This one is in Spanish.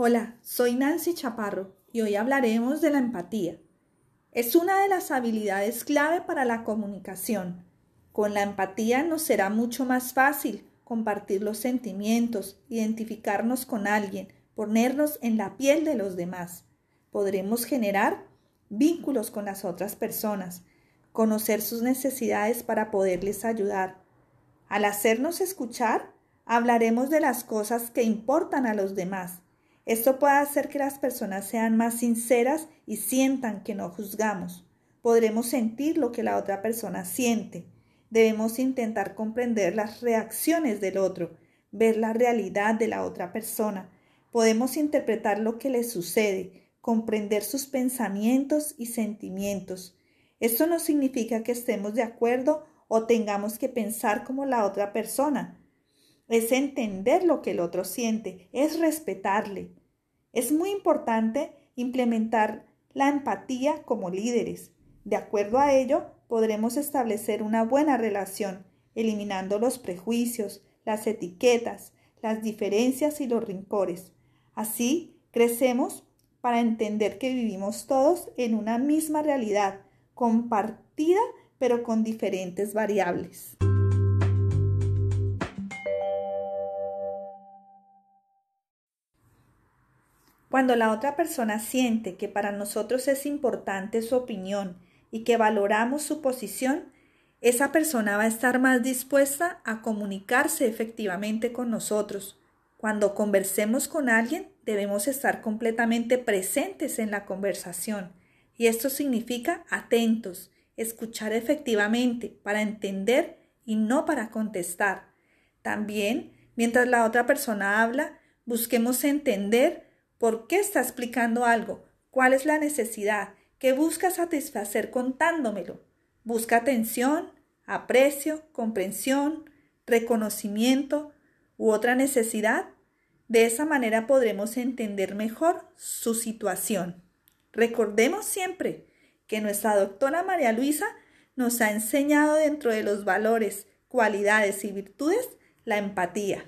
Hola, soy Nancy Chaparro y hoy hablaremos de la empatía. Es una de las habilidades clave para la comunicación. Con la empatía nos será mucho más fácil compartir los sentimientos, identificarnos con alguien, ponernos en la piel de los demás. Podremos generar vínculos con las otras personas, conocer sus necesidades para poderles ayudar. Al hacernos escuchar, hablaremos de las cosas que importan a los demás. Esto puede hacer que las personas sean más sinceras y sientan que no juzgamos. Podremos sentir lo que la otra persona siente. Debemos intentar comprender las reacciones del otro, ver la realidad de la otra persona. Podemos interpretar lo que le sucede, comprender sus pensamientos y sentimientos. Esto no significa que estemos de acuerdo o tengamos que pensar como la otra persona es entender lo que el otro siente, es respetarle. Es muy importante implementar la empatía como líderes. De acuerdo a ello, podremos establecer una buena relación, eliminando los prejuicios, las etiquetas, las diferencias y los rincores. Así, crecemos para entender que vivimos todos en una misma realidad, compartida pero con diferentes variables. Cuando la otra persona siente que para nosotros es importante su opinión y que valoramos su posición, esa persona va a estar más dispuesta a comunicarse efectivamente con nosotros. Cuando conversemos con alguien, debemos estar completamente presentes en la conversación. Y esto significa atentos, escuchar efectivamente para entender y no para contestar. También, mientras la otra persona habla, busquemos entender ¿Por qué está explicando algo? ¿Cuál es la necesidad? ¿Qué busca satisfacer contándomelo? ¿Busca atención, aprecio, comprensión, reconocimiento u otra necesidad? De esa manera podremos entender mejor su situación. Recordemos siempre que nuestra doctora María Luisa nos ha enseñado dentro de los valores, cualidades y virtudes la empatía.